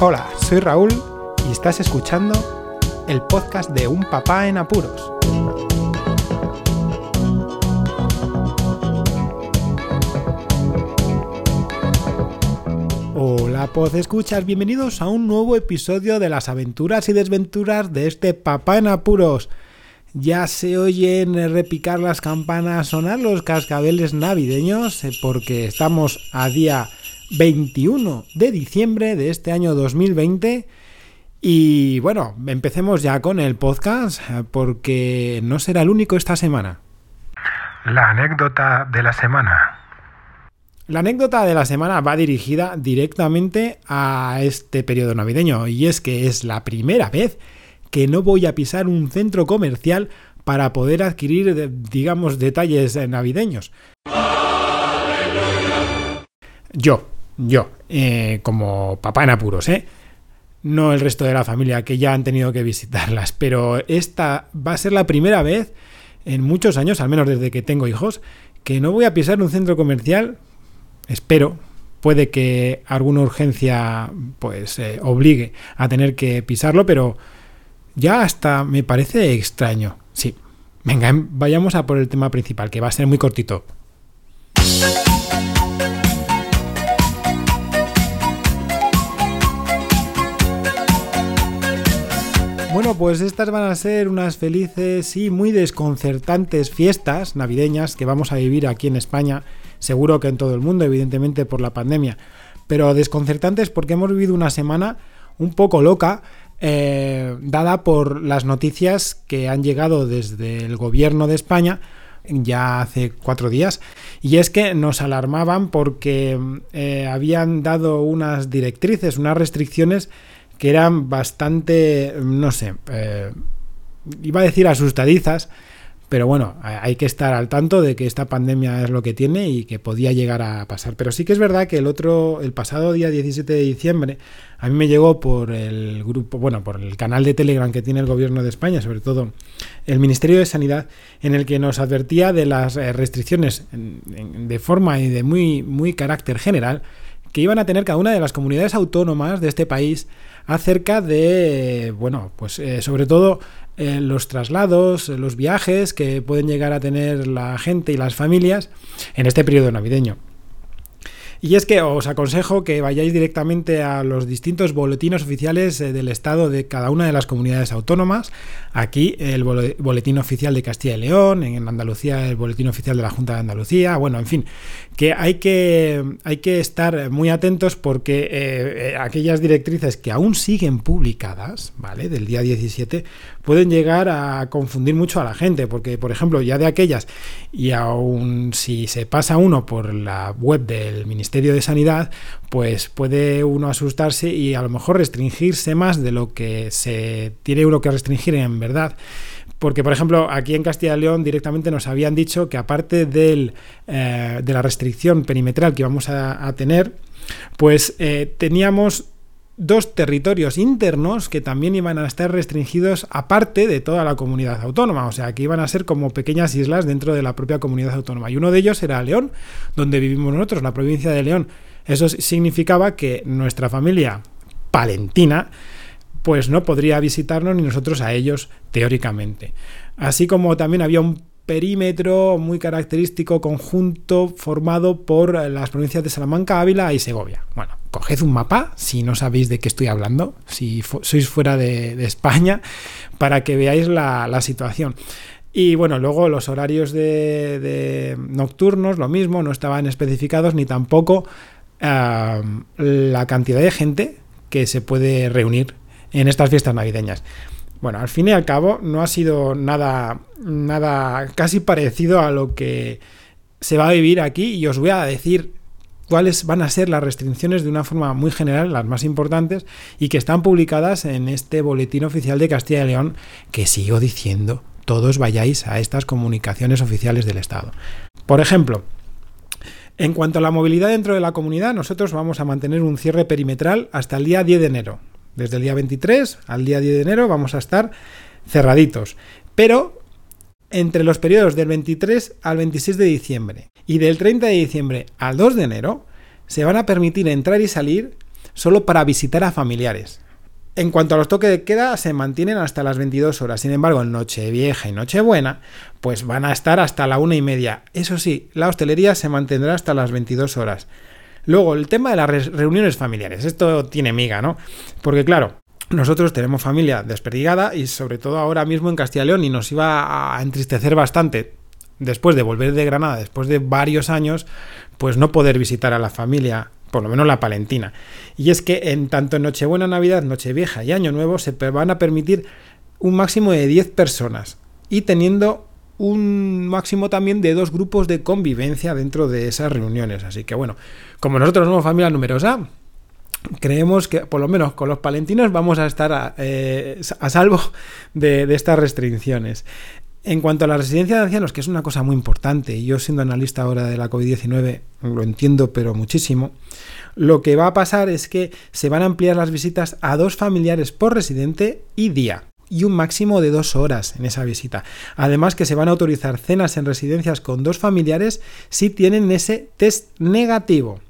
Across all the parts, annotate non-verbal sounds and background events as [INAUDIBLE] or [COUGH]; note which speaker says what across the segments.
Speaker 1: Hola, soy Raúl y estás escuchando el podcast de Un Papá en Apuros. Hola, Poz Escuchas, bienvenidos a un nuevo episodio de las aventuras y desventuras de este Papá en Apuros. Ya se oyen repicar las campanas, sonar los cascabeles navideños, eh, porque estamos a día 21 de diciembre de este año 2020. Y bueno, empecemos ya con el podcast porque no será el único esta semana.
Speaker 2: La anécdota de la semana.
Speaker 1: La anécdota de la semana va dirigida directamente a este periodo navideño y es que es la primera vez que no voy a pisar un centro comercial para poder adquirir, digamos, detalles navideños. Yo, yo, eh, como papá en apuros, ¿eh? No el resto de la familia que ya han tenido que visitarlas, pero esta va a ser la primera vez en muchos años, al menos desde que tengo hijos, que no voy a pisar un centro comercial. Espero, puede que alguna urgencia pues eh, obligue a tener que pisarlo, pero ya hasta me parece extraño. Sí. Venga, vayamos a por el tema principal, que va a ser muy cortito. Pues estas van a ser unas felices y muy desconcertantes fiestas navideñas que vamos a vivir aquí en España, seguro que en todo el mundo, evidentemente por la pandemia, pero desconcertantes porque hemos vivido una semana un poco loca, eh, dada por las noticias que han llegado desde el gobierno de España ya hace cuatro días, y es que nos alarmaban porque eh, habían dado unas directrices, unas restricciones que eran bastante, no sé, eh, iba a decir asustadizas, pero bueno, hay que estar al tanto de que esta pandemia es lo que tiene y que podía llegar a pasar. Pero sí que es verdad que el otro, el pasado día 17 de diciembre, a mí me llegó por el grupo, bueno, por el canal de Telegram que tiene el gobierno de España, sobre todo el Ministerio de Sanidad, en el que nos advertía de las eh, restricciones de forma y de muy, muy carácter general que iban a tener cada una de las comunidades autónomas de este país acerca de, bueno, pues eh, sobre todo eh, los traslados, los viajes que pueden llegar a tener la gente y las familias en este periodo navideño. Y es que os aconsejo que vayáis directamente a los distintos boletines oficiales eh, del Estado de cada una de las comunidades autónomas. Aquí el boletín oficial de Castilla y León, en Andalucía el boletín oficial de la Junta de Andalucía, bueno, en fin, que hay que, hay que estar muy atentos porque eh, eh, aquellas directrices que aún siguen publicadas, ¿vale? Del día 17, pueden llegar a confundir mucho a la gente, porque, por ejemplo, ya de aquellas, y aún si se pasa uno por la web del Ministerio de Sanidad, pues puede uno asustarse y a lo mejor restringirse más de lo que se tiene uno que restringir en verdad. Porque, por ejemplo, aquí en Castilla y León directamente nos habían dicho que aparte del, eh, de la restricción perimetral que íbamos a, tener, pues eh, teníamos dos territorios internos que también iban a estar restringidos aparte de toda la comunidad autónoma, o sea, que iban a ser como pequeñas islas dentro de la propia comunidad autónoma. Y uno de ellos era León, donde vivimos nosotros, la provincia de León. Eso significaba que nuestra familia palentina pues no podría visitarnos ni nosotros a ellos teóricamente. Así como también había un perímetro muy característico conjunto formado por las provincias de Salamanca, Ávila y Segovia. Bueno, coged un mapa si no sabéis de qué estoy hablando, si sois fuera de, España, para que veáis la, situación. Y bueno, luego los horarios de, nocturnos, lo mismo, no estaban especificados ni tampoco la cantidad de gente que se puede reunir en estas fiestas navideñas. Bueno, al fin y al cabo no ha sido nada, nada casi parecido a lo que se va a vivir aquí y os voy a decir cuáles van a ser las restricciones de una forma muy general, las más importantes, y que están publicadas en este boletín oficial de Castilla y León, que sigo diciendo, todos vayáis a estas comunicaciones oficiales del Estado. Por ejemplo, en cuanto a la movilidad dentro de la comunidad, nosotros vamos a mantener un cierre perimetral hasta el día 10 de enero. Desde el día 23 al día 10 de enero vamos a estar cerraditos. Pero entre los periodos del 23 al 26 de diciembre y del 30 de diciembre al 2 de enero se van a permitir entrar y salir solo para visitar a familiares. En cuanto a los toques de queda, se mantienen hasta las 22 horas. Sin embargo, en Nochevieja y Nochebuena, pues van a estar hasta la una y media. Eso sí, la hostelería se mantendrá hasta las 22 horas. Luego, el tema de las reuniones familiares. Esto tiene miga, ¿no? Porque claro, nosotros tenemos familia desperdigada y sobre todo ahora mismo en Castilla y León y nos iba a entristecer bastante después de volver de Granada, después de varios años, pues no poder visitar a la familia por lo menos la palentina. Y es que en tanto en Nochebuena, Navidad, Nochevieja y Año Nuevo se van a permitir un máximo de 10 personas y teniendo un máximo también de dos grupos de convivencia dentro de esas reuniones. Así que bueno, como nosotros somos familia numerosa, creemos que por lo menos con los palentinos vamos a estar a, eh, salvo de, de, estas restricciones. En cuanto a la residencia de ancianos, que es una cosa muy importante, yo siendo analista ahora de la COVID-19 lo entiendo pero muchísimo, lo que va a pasar es que se van a ampliar las visitas a dos familiares por residente y día y un máximo de dos horas en esa visita. Además que se van a autorizar cenas en residencias con dos familiares si tienen ese test negativo.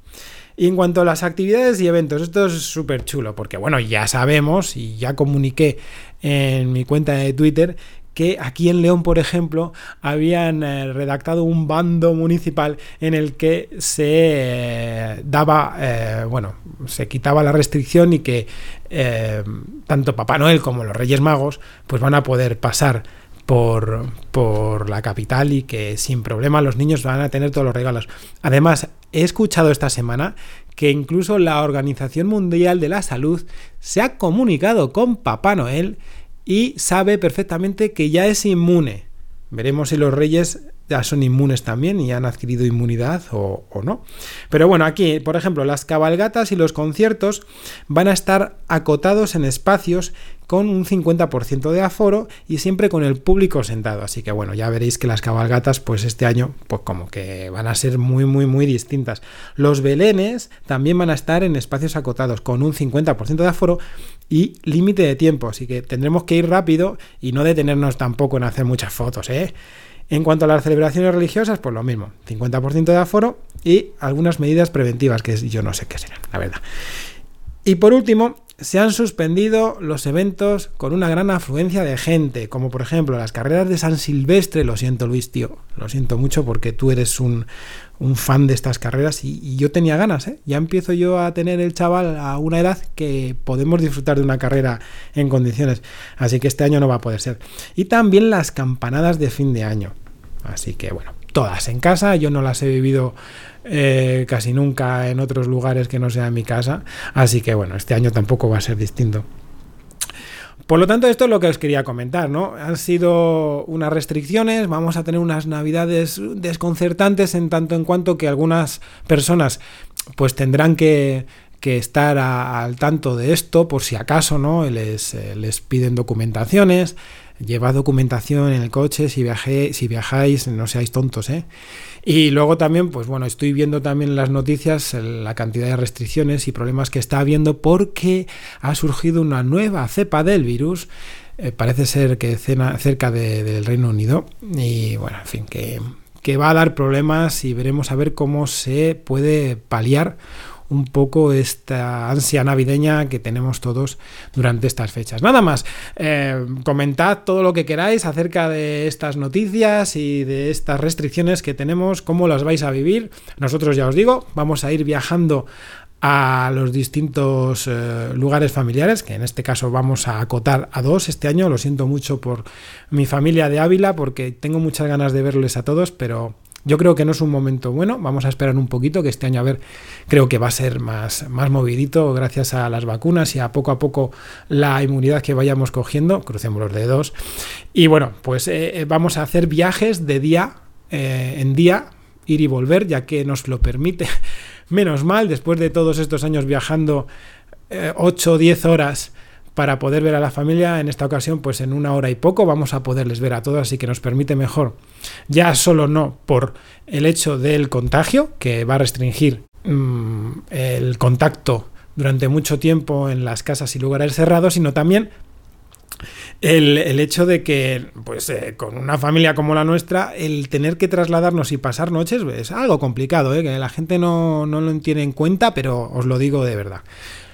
Speaker 1: Y en cuanto a las actividades y eventos, esto es súper chulo, porque bueno, ya sabemos y ya comuniqué en mi cuenta de Twitter que aquí en León, por ejemplo, habían eh, redactado un bando municipal en el que se eh, daba, eh, bueno, se quitaba la restricción y que tanto Papá Noel como los Reyes Magos pues van a poder pasar por, por, la capital y que sin problema los niños van a tener todos los regalos. Además, he escuchado esta semana que incluso la Organización Mundial de la Salud se ha comunicado con Papá Noel y sabe perfectamente que ya es inmune. Veremos si los reyes ya son inmunes también y han adquirido inmunidad o, no. Pero bueno, aquí, por ejemplo, las cabalgatas y los conciertos van a estar acotados en espacios con un 50% de aforo y siempre con el público sentado. Así que bueno, ya veréis que las cabalgatas, pues este año, pues como que van a ser muy, muy, muy distintas. Los belenes también van a estar en espacios acotados con un 50% de aforo y límite de tiempo. Así que tendremos que ir rápido y no detenernos tampoco en hacer muchas fotos, ¿eh? En cuanto a las celebraciones religiosas, pues lo mismo, 50% de aforo y algunas medidas preventivas, que yo no sé qué serán, la verdad. Y por último, se han suspendido los eventos con una gran afluencia de gente, como por ejemplo las carreras de San Silvestre. Lo siento, Luis, tío, lo siento mucho porque tú eres un, fan de estas carreras y, yo tenía ganas, ¿eh? Ya empiezo yo a tener el chaval a una edad que podemos disfrutar de una carrera en condiciones. Así que este año no va a poder ser. Y también las campanadas de fin de año. Así que bueno, todas en casa. Yo no las he vivido eh, casi nunca en otros lugares que no sea mi casa. Así que bueno, este año tampoco va a ser distinto. Por lo tanto, esto es lo que os quería comentar, ¿no? Han sido unas restricciones, vamos a tener unas navidades desconcertantes en tanto en cuanto que algunas personas pues tendrán que, estar al tanto de esto por si acaso, ¿no? Les, eh, les piden documentaciones, llevad documentación en el coche si, viajé, si viajáis, no seáis tontos, ¿eh? Y luego también, pues bueno, estoy viendo también en las noticias la cantidad de restricciones y problemas que está habiendo porque ha surgido una nueva cepa del virus. Eh, parece ser que cena, cerca del Reino Unido. Y bueno, en fin, que, que va a dar problemas y veremos a ver cómo se puede paliar un poco esta ansia navideña que tenemos todos durante estas fechas. Nada más, eh, comentad todo lo que queráis acerca de estas noticias y de estas restricciones que tenemos, cómo las vais a vivir. Nosotros ya os digo, vamos a ir viajando a los distintos eh, lugares familiares, que en este caso vamos a acotar a dos este año. Lo siento mucho por mi familia de Ávila, porque tengo muchas ganas de verles a todos, pero yo creo que no es un momento bueno, vamos a esperar un poquito, que este año a ver, creo que va a ser más, más movidito gracias a las vacunas y a poco a poco la inmunidad que vayamos cogiendo, crucemos los dedos. Y bueno, pues eh, eh, vamos a hacer viajes de día eh, en día, ir y volver, ya que nos lo permite. [LAUGHS] Menos mal, después de todos estos años viajando 8 o 10 horas para poder ver a la familia. En esta ocasión, pues en una hora y poco vamos a poderles ver a todos, así que nos permite mejor. Ya solo no por el hecho del contagio, que va a restringir mm, el contacto durante mucho tiempo en las casas y lugares cerrados, sino también el, hecho de que, pues, eh, con una familia como la nuestra, el tener que trasladarnos y pasar noches es algo complicado, ¿eh? que la gente no, no lo tiene en cuenta, pero os lo digo de verdad.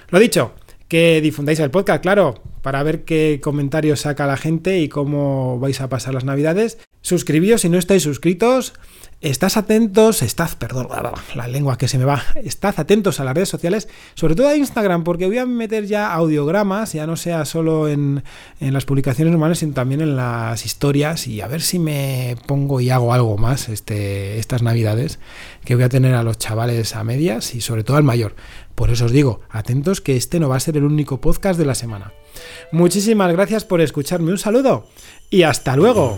Speaker 1: Lo dicho, que difundáis el podcast, claro, para ver qué comentarios saca la gente y cómo vais a pasar las navidades. Suscribíos si no estáis suscritos. Estás atentos, estad, perdón, la lengua que se me va, estad atentos a las redes sociales, sobre todo a Instagram, porque voy a meter ya audiogramas, ya no sea solo en, las publicaciones normales, sino también en las historias, y a ver si me pongo y hago algo más este, estas navidades, que voy a tener a los chavales a medias y sobre todo al mayor. Por eso os digo, atentos que este no va a ser el único podcast de la semana. Muchísimas gracias por escucharme, un saludo y hasta luego.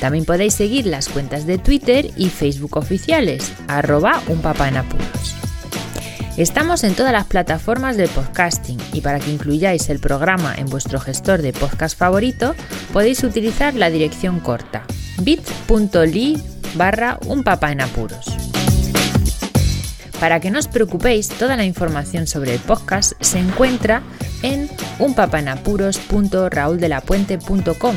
Speaker 3: También podéis seguir las cuentas de Twitter y Facebook oficiales, arroba unpapaenapuros. Estamos en todas las plataformas de podcasting y para que incluyáis el programa en vuestro gestor de podcast favorito podéis utilizar la dirección corta bit.ly barra un en apuros. Para que no os preocupéis, toda la información sobre el podcast se encuentra en unpapanapuros.rauldelapuente.com